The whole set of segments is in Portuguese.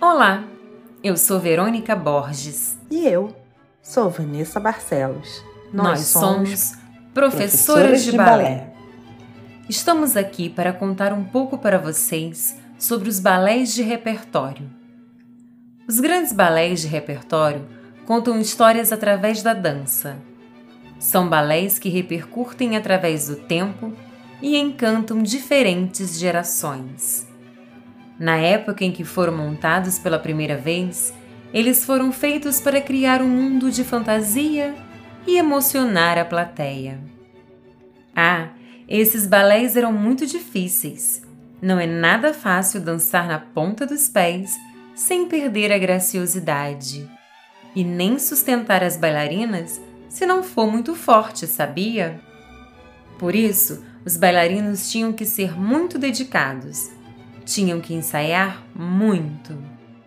Olá, eu sou Verônica Borges. E eu sou Vanessa Barcelos. Nós, Nós somos professoras, de, de balé. balé. Estamos aqui para contar um pouco para vocês sobre os balés de repertório. Os grandes balés de repertório contam histórias através da dança. São balés que repercutem através do tempo e encantam diferentes gerações. Na época em que foram montados pela primeira vez, eles foram feitos para criar um mundo de fantasia e emocionar a plateia. Ah, esses balés eram muito difíceis. Não é nada fácil dançar na ponta dos pés sem perder a graciosidade. E nem sustentar as bailarinas se não for muito forte, sabia? Por isso, os bailarinos tinham que ser muito dedicados tinham que ensaiar muito.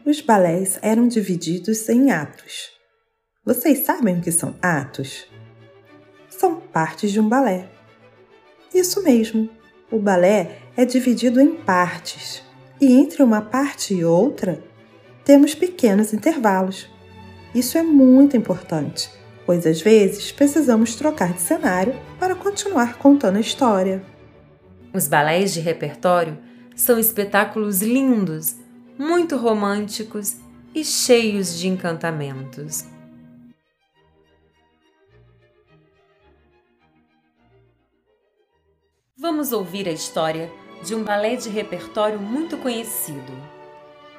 Os balés eram divididos em atos. Vocês sabem o que são atos? São partes de um balé. Isso mesmo, o balé é dividido em partes, e entre uma parte e outra temos pequenos intervalos. Isso é muito importante, pois às vezes precisamos trocar de cenário para continuar contando a história. Os balés de repertório são espetáculos lindos, muito românticos e cheios de encantamentos. Vamos ouvir a história de um balé de repertório muito conhecido.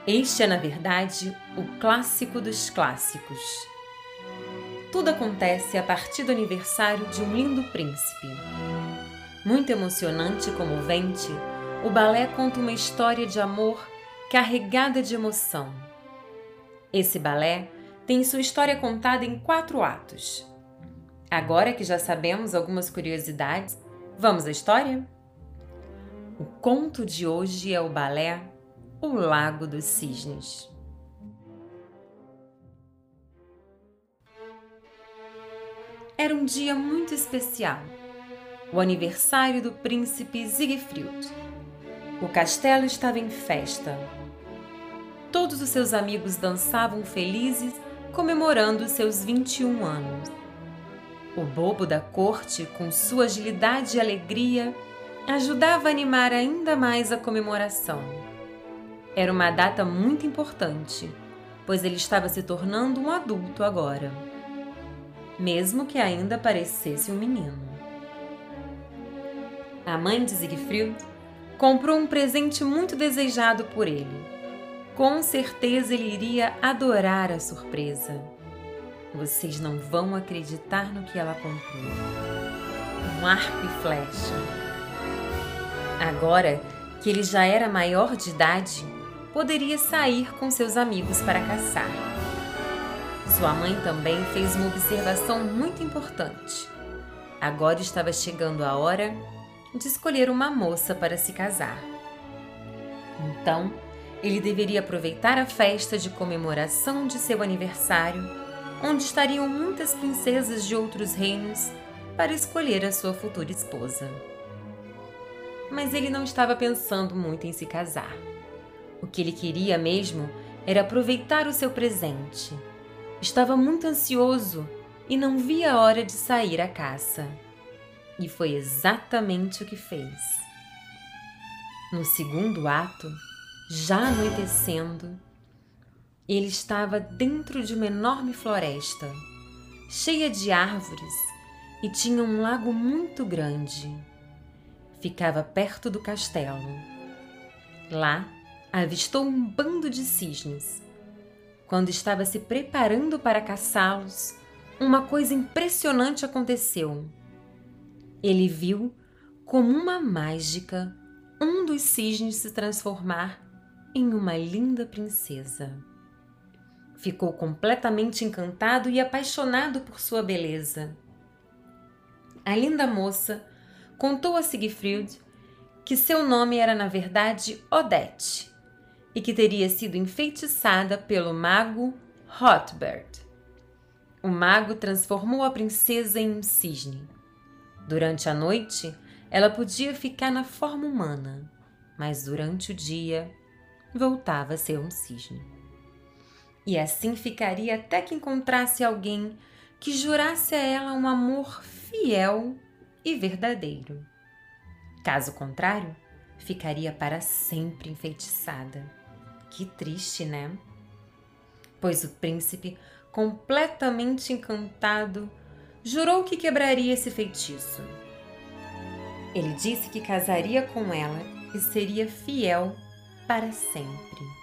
Este é, na verdade, o clássico dos clássicos. Tudo acontece a partir do aniversário de um lindo príncipe. Muito emocionante e comovente, o balé conta uma história de amor carregada de emoção. Esse balé tem sua história contada em quatro atos. Agora que já sabemos algumas curiosidades, vamos à história? O conto de hoje é o balé O Lago dos Cisnes. Era um dia muito especial, o aniversário do príncipe Siegfried o castelo estava em festa. Todos os seus amigos dançavam felizes, comemorando seus 21 anos. O bobo da corte, com sua agilidade e alegria, ajudava a animar ainda mais a comemoração. Era uma data muito importante, pois ele estava se tornando um adulto agora, mesmo que ainda parecesse um menino. A mãe de Siegfried comprou um presente muito desejado por ele. Com certeza ele iria adorar a surpresa. Vocês não vão acreditar no que ela comprou. Um arco e flecha. Agora que ele já era maior de idade, poderia sair com seus amigos para caçar. Sua mãe também fez uma observação muito importante. Agora estava chegando a hora de escolher uma moça para se casar. Então, ele deveria aproveitar a festa de comemoração de seu aniversário, onde estariam muitas princesas de outros reinos, para escolher a sua futura esposa. Mas ele não estava pensando muito em se casar. O que ele queria mesmo era aproveitar o seu presente. Estava muito ansioso e não via a hora de sair à caça. E foi exatamente o que fez. No segundo ato, já anoitecendo, ele estava dentro de uma enorme floresta, cheia de árvores, e tinha um lago muito grande. Ficava perto do castelo. Lá, avistou um bando de cisnes. Quando estava se preparando para caçá-los, uma coisa impressionante aconteceu ele viu, como uma mágica, um dos cisnes se transformar em uma linda princesa. Ficou completamente encantado e apaixonado por sua beleza. A linda moça contou a Siegfried que seu nome era na verdade Odette e que teria sido enfeitiçada pelo mago Hotbert. O mago transformou a princesa em um cisne. Durante a noite, ela podia ficar na forma humana, mas durante o dia voltava a ser um cisne. E assim ficaria até que encontrasse alguém que jurasse a ela um amor fiel e verdadeiro. Caso contrário, ficaria para sempre enfeitiçada. Que triste, né? Pois o príncipe, completamente encantado, jurou que quebraria esse feitiço. Ele disse que casaria com ela e seria fiel para sempre.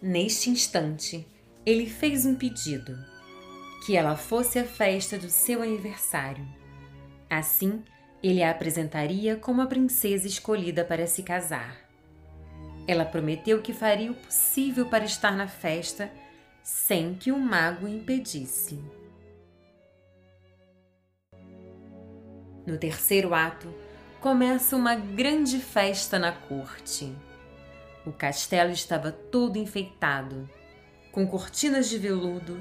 Neste instante, ele fez um pedido: que ela fosse à festa do seu aniversário. Assim, ele a apresentaria como a princesa escolhida para se casar. Ela prometeu que faria o possível para estar na festa sem que o mago impedisse. No terceiro ato, começa uma grande festa na corte. O castelo estava todo enfeitado, com cortinas de veludo,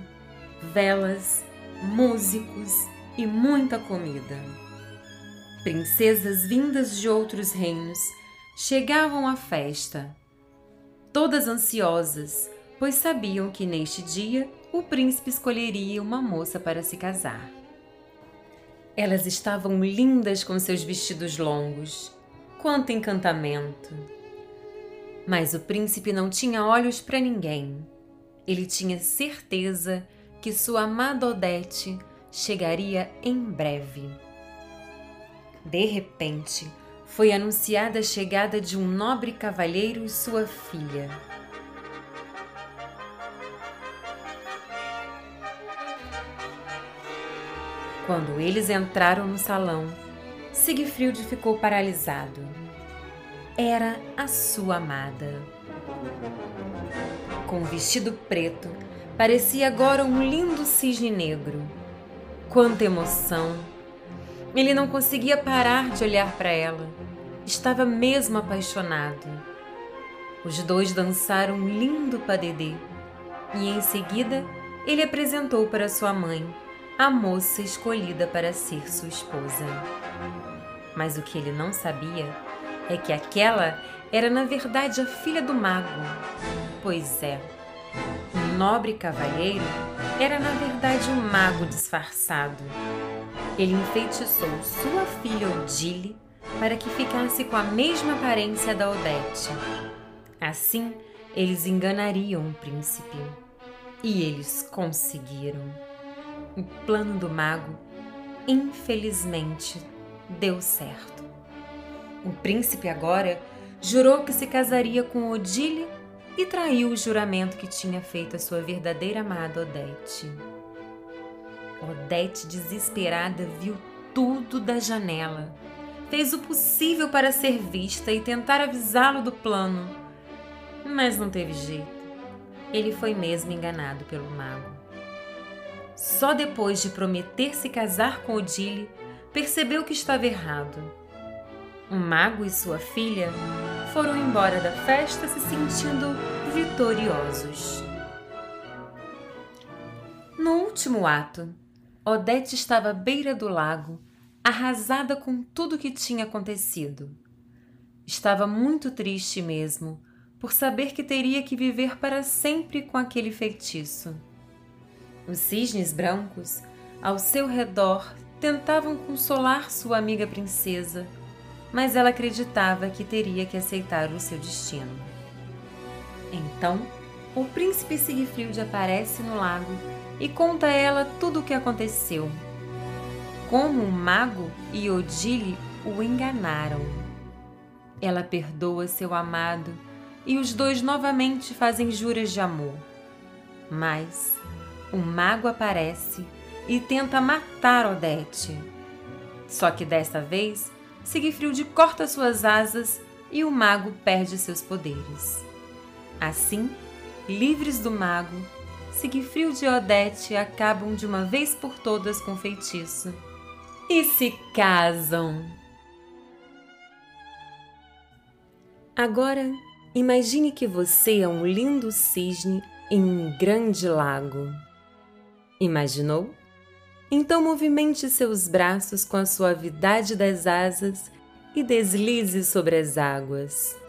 velas, músicos e muita comida. Princesas vindas de outros reinos chegavam à festa, todas ansiosas, pois sabiam que neste dia o príncipe escolheria uma moça para se casar. Elas estavam lindas com seus vestidos longos. Quanto encantamento! Mas o príncipe não tinha olhos para ninguém. Ele tinha certeza que sua amada Odete chegaria em breve. De repente, foi anunciada a chegada de um nobre cavalheiro e sua filha. Quando eles entraram no salão, Siegfried ficou paralisado. Era a sua amada. Com um vestido preto, parecia agora um lindo cisne negro. Quanta emoção! Ele não conseguia parar de olhar para ela. Estava mesmo apaixonado. Os dois dançaram um lindo padedê e em seguida ele apresentou para sua mãe a moça escolhida para ser sua esposa. Mas o que ele não sabia é que aquela era na verdade a filha do mago. Pois é, o nobre cavalheiro era na verdade um mago disfarçado. Ele enfeitiçou sua filha Odile para que ficasse com a mesma aparência da Odete. Assim, eles enganariam o príncipe. E eles conseguiram. O plano do mago, infelizmente, deu certo. O príncipe agora jurou que se casaria com Odile e traiu o juramento que tinha feito a sua verdadeira amada Odete. Odete, desesperada, viu tudo da janela. Fez o possível para ser vista e tentar avisá-lo do plano, mas não teve jeito. Ele foi mesmo enganado pelo mago. Só depois de prometer se casar com Odile, percebeu que estava errado. O mago e sua filha foram embora da festa se sentindo vitoriosos. No último ato, Odete estava à beira do lago, arrasada com tudo o que tinha acontecido. Estava muito triste mesmo, por saber que teria que viver para sempre com aquele feitiço. Os cisnes brancos, ao seu redor, tentavam consolar sua amiga princesa, mas ela acreditava que teria que aceitar o seu destino. Então, o príncipe Siegfried aparece no lago e conta a ela tudo o que aconteceu. Como o mago e Odile o enganaram. Ela perdoa seu amado e os dois novamente fazem juras de amor. Mas o mago aparece e tenta matar Odete. Só que desta vez, Siegfried corta suas asas e o mago perde seus poderes. Assim, livres do mago, Siegfried e Odete acabam de uma vez por todas com o feitiço e se casam. Agora, imagine que você é um lindo cisne em um grande lago. Imaginou? Então movimente seus braços com a suavidade das asas e deslize sobre as águas.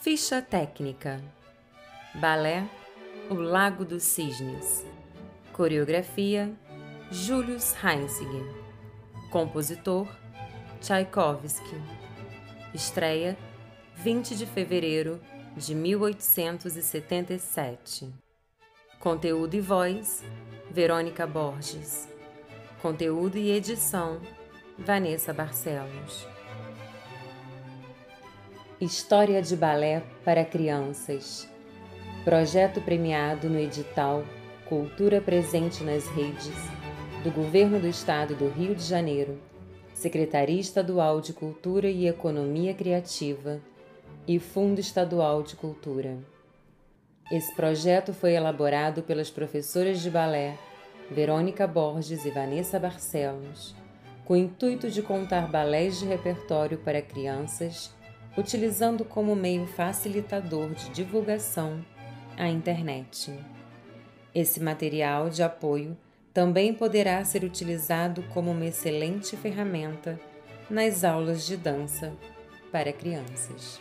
Ficha técnica: Balé O Lago dos Cisnes. Coreografia: Julius Heinzig. Compositor: Tchaikovsky. Estreia: 20 de fevereiro de 1877. Conteúdo e voz: Verônica Borges. Conteúdo e edição: Vanessa Barcelos. História de balé para crianças. Projeto premiado no edital Cultura Presente nas Redes do Governo do Estado do Rio de Janeiro, Secretaria Estadual de Cultura e Economia Criativa e Fundo Estadual de Cultura. Esse projeto foi elaborado pelas professoras de balé Verônica Borges e Vanessa Barcelos, com o intuito de contar balés de repertório para crianças utilizando como meio facilitador de divulgação a internet. Esse material de apoio também poderá ser utilizado como uma excelente ferramenta nas aulas de dança para crianças.